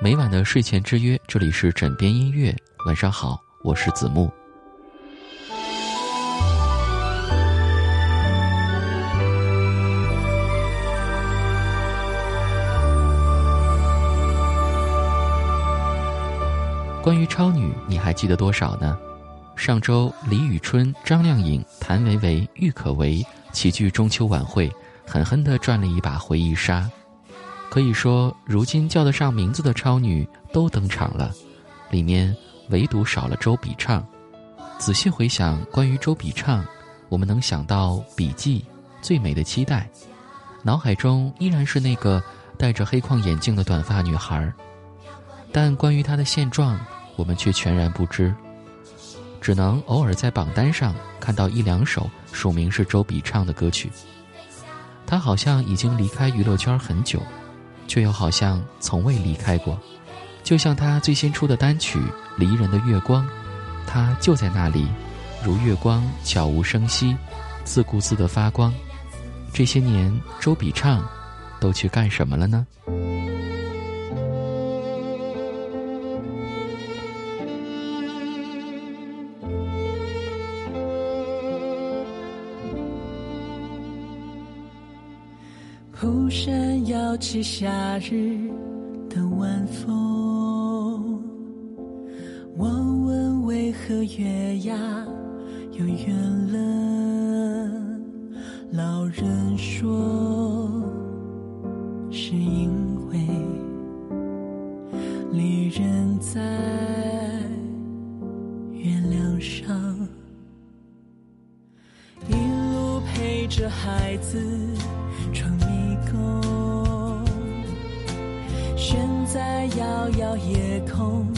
每晚的睡前之约，这里是枕边音乐。晚上好，我是子木。关于超女，你还记得多少呢？上周，李宇春、张靓颖、谭维维、郁可唯齐聚中秋晚会，狠狠地赚了一把回忆杀。可以说，如今叫得上名字的超女都登场了，里面唯独少了周笔畅。仔细回想关于周笔畅，我们能想到《笔记》《最美的期待》，脑海中依然是那个戴着黑框眼镜的短发女孩。但关于她的现状，我们却全然不知，只能偶尔在榜单上看到一两首署名是周笔畅的歌曲。她好像已经离开娱乐圈很久，却又好像从未离开过。就像他最新出的单曲《离人的月光》，他就在那里，如月光，悄无声息，自顾自的发光。这些年，周笔畅都去干什么了呢？蒲扇摇起夏日的晚风，我问为何月牙又圆了？老人说，夜空。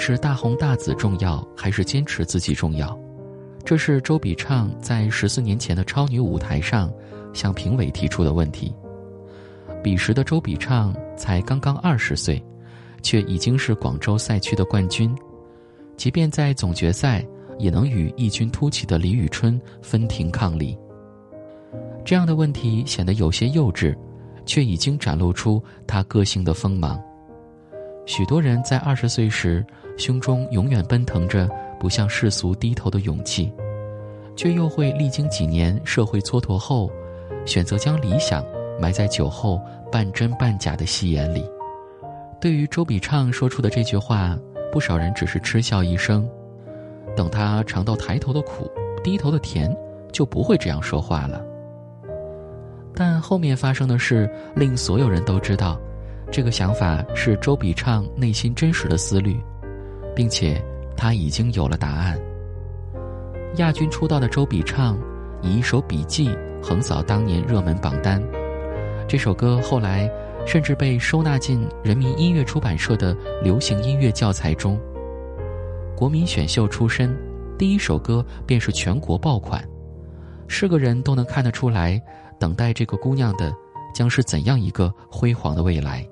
是大红大紫重要，还是坚持自己重要？这是周笔畅在十四年前的超女舞台上向评委提出的问题。彼时的周笔畅才刚刚二十岁，却已经是广州赛区的冠军，即便在总决赛，也能与异军突起的李宇春分庭抗礼。这样的问题显得有些幼稚，却已经展露出她个性的锋芒。许多人在二十岁时，胸中永远奔腾着不向世俗低头的勇气，却又会历经几年社会蹉跎后，选择将理想埋在酒后半真半假的戏言里。对于周笔畅说出的这句话，不少人只是嗤笑一声。等他尝到抬头的苦，低头的甜，就不会这样说话了。但后面发生的事，令所有人都知道。这个想法是周笔畅内心真实的思虑，并且他已经有了答案。亚军出道的周笔畅以一首《笔记》横扫当年热门榜单，这首歌后来甚至被收纳进人民音乐出版社的流行音乐教材中。国民选秀出身，第一首歌便是全国爆款，是个人都能看得出来，等待这个姑娘的将是怎样一个辉煌的未来。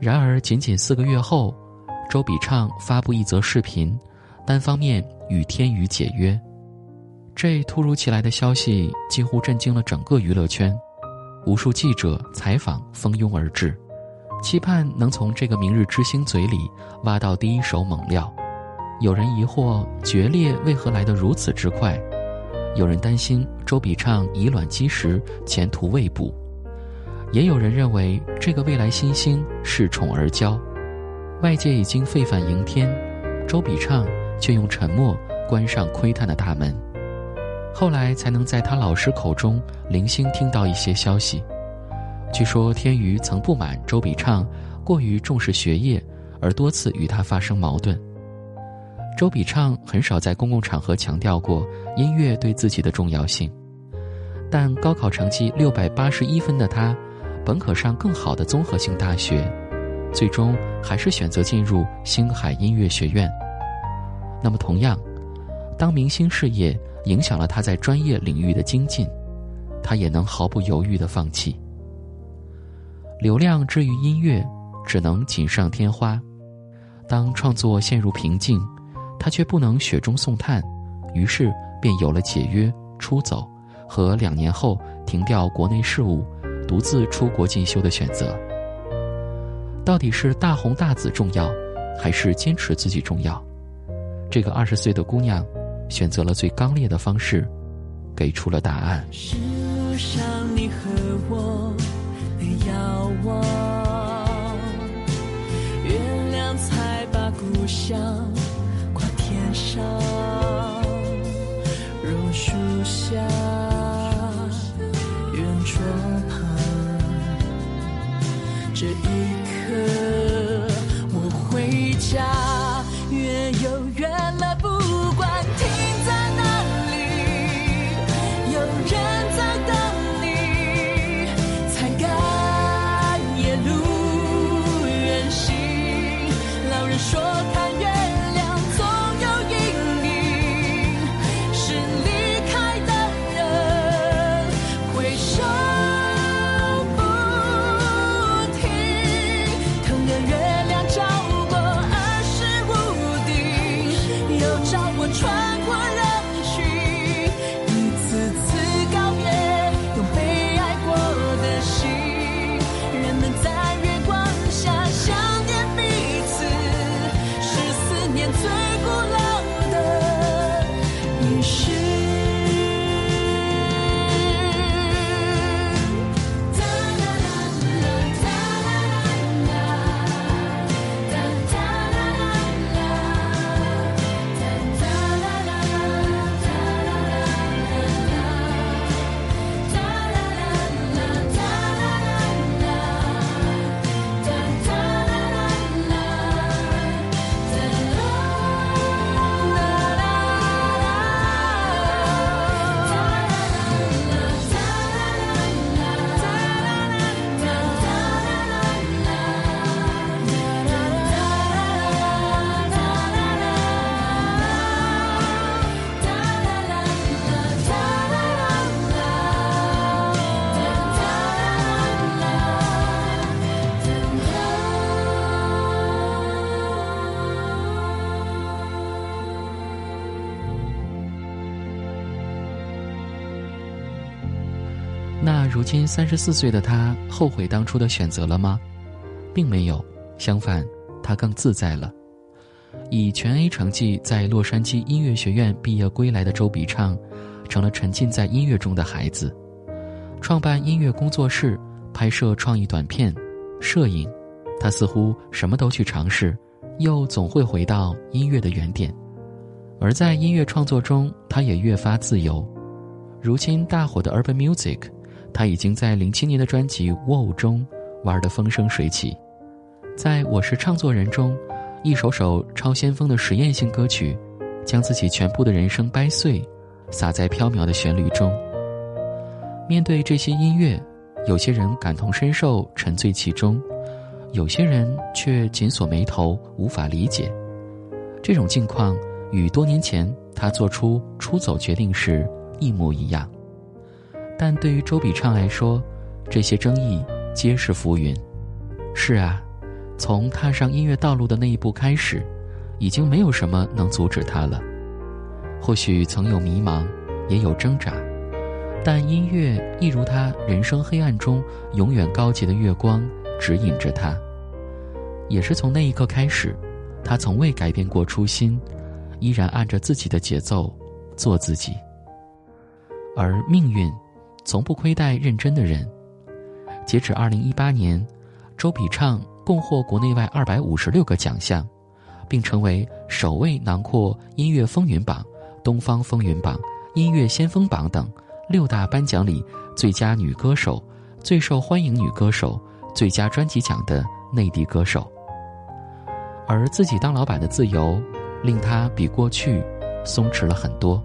然而，仅仅四个月后，周笔畅发布一则视频，单方面与天宇解约。这突如其来的消息几乎震惊了整个娱乐圈，无数记者采访蜂拥而至，期盼能从这个明日之星嘴里挖到第一手猛料。有人疑惑决裂为何来得如此之快，有人担心周笔畅以卵击石，前途未卜；也有人认为这个未来新星恃宠而骄。外界已经沸反盈天，周笔畅却用沉默关上窥探的大门。后来才能在他老师口中零星听到一些消息。据说天娱曾不满周笔畅过于重视学业，而多次与他发生矛盾。周笔畅很少在公共场合强调过音乐对自己的重要性，但高考成绩六百八十一分的他，本可上更好的综合性大学，最终还是选择进入星海音乐学院。那么，同样，当明星事业影响了他在专业领域的精进，他也能毫不犹豫的放弃。流量之于音乐，只能锦上添花。当创作陷入瓶颈。他却不能雪中送炭，于是便有了解约、出走和两年后停掉国内事务，独自出国进修的选择。到底是大红大紫重要，还是坚持自己重要？这个二十岁的姑娘，选择了最刚烈的方式，给出了答案。上你和我遥望，月亮才把故乡。上树下，如今三十四岁的他后悔当初的选择了吗？并没有，相反，他更自在了。以全 A 成绩在洛杉矶音乐学院毕业归来的周笔畅，成了沉浸在音乐中的孩子。创办音乐工作室，拍摄创意短片，摄影，他似乎什么都去尝试，又总会回到音乐的原点。而在音乐创作中，他也越发自由。如今大火的 Urban Music。他已经在零七年的专辑《Wow》中玩得风生水起，在我是唱作人中，一首首超先锋的实验性歌曲，将自己全部的人生掰碎，撒在飘渺的旋律中。面对这些音乐，有些人感同身受，沉醉其中；有些人却紧锁眉头，无法理解。这种境况与多年前他做出出走决定时一模一样。但对于周笔畅来说，这些争议皆是浮云。是啊，从踏上音乐道路的那一步开始，已经没有什么能阻止他了。或许曾有迷茫，也有挣扎，但音乐一如他人生黑暗中永远高级的月光，指引着他。也是从那一刻开始，他从未改变过初心，依然按着自己的节奏做自己。而命运，从不亏待认真的人。截止二零一八年，周笔畅共获国内外二百五十六个奖项，并成为首位囊括音乐风云榜、东方风云榜、音乐先锋榜等六大颁奖礼最佳女歌手、最受欢迎女歌手、最佳专辑奖的内地歌手。而自己当老板的自由，令他比过去松弛了很多。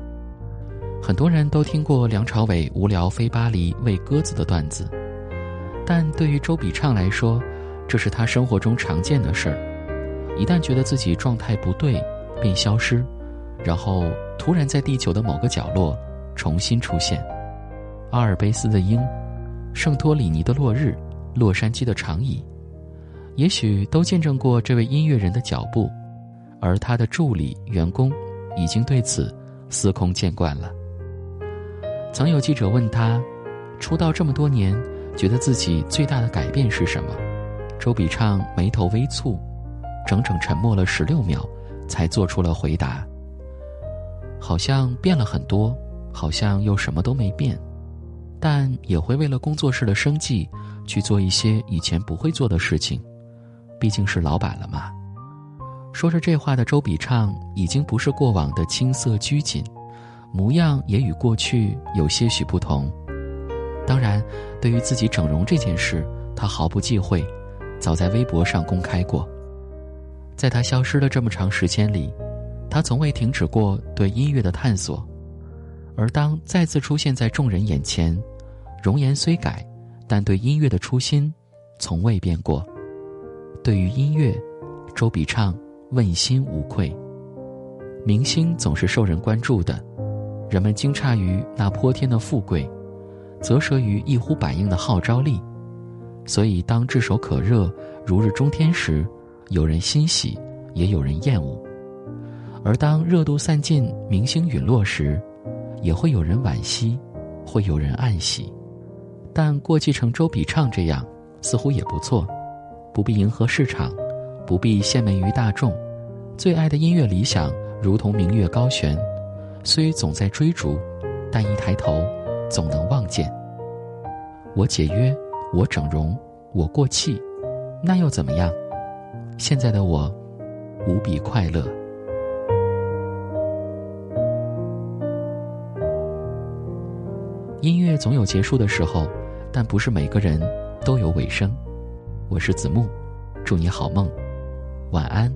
很多人都听过梁朝伟无聊飞巴黎喂鸽子的段子。但对于周笔畅来说，这是他生活中常见的事儿。一旦觉得自己状态不对，便消失，然后突然在地球的某个角落重新出现。阿尔卑斯的鹰，圣托里尼的落日，洛杉矶的长椅，也许都见证过这位音乐人的脚步，而他的助理、员工已经对此司空见惯了。曾有记者问他，出道这么多年。觉得自己最大的改变是什么？周笔畅眉头微蹙，整整沉默了十六秒，才做出了回答。好像变了很多，好像又什么都没变，但也会为了工作室的生计去做一些以前不会做的事情，毕竟是老板了嘛。说着这话的周笔畅已经不是过往的青涩拘谨，模样也与过去有些许不同。当然，对于自己整容这件事，他毫不忌讳，早在微博上公开过。在他消失了这么长时间里，他从未停止过对音乐的探索。而当再次出现在众人眼前，容颜虽改，但对音乐的初心从未变过。对于音乐，周笔畅问心无愧。明星总是受人关注的，人们惊诧于那泼天的富贵。则慑于一呼百应的号召力，所以当炙手可热、如日中天时，有人欣喜，也有人厌恶；而当热度散尽、明星陨落时，也会有人惋惜，会有人暗喜。但过气成周笔畅这样，似乎也不错，不必迎合市场，不必献媚于大众，最爱的音乐理想如同明月高悬，虽总在追逐，但一抬头。总能望见。我解约，我整容，我过气，那又怎么样？现在的我，无比快乐。音乐总有结束的时候，但不是每个人都有尾声。我是子木，祝你好梦，晚安。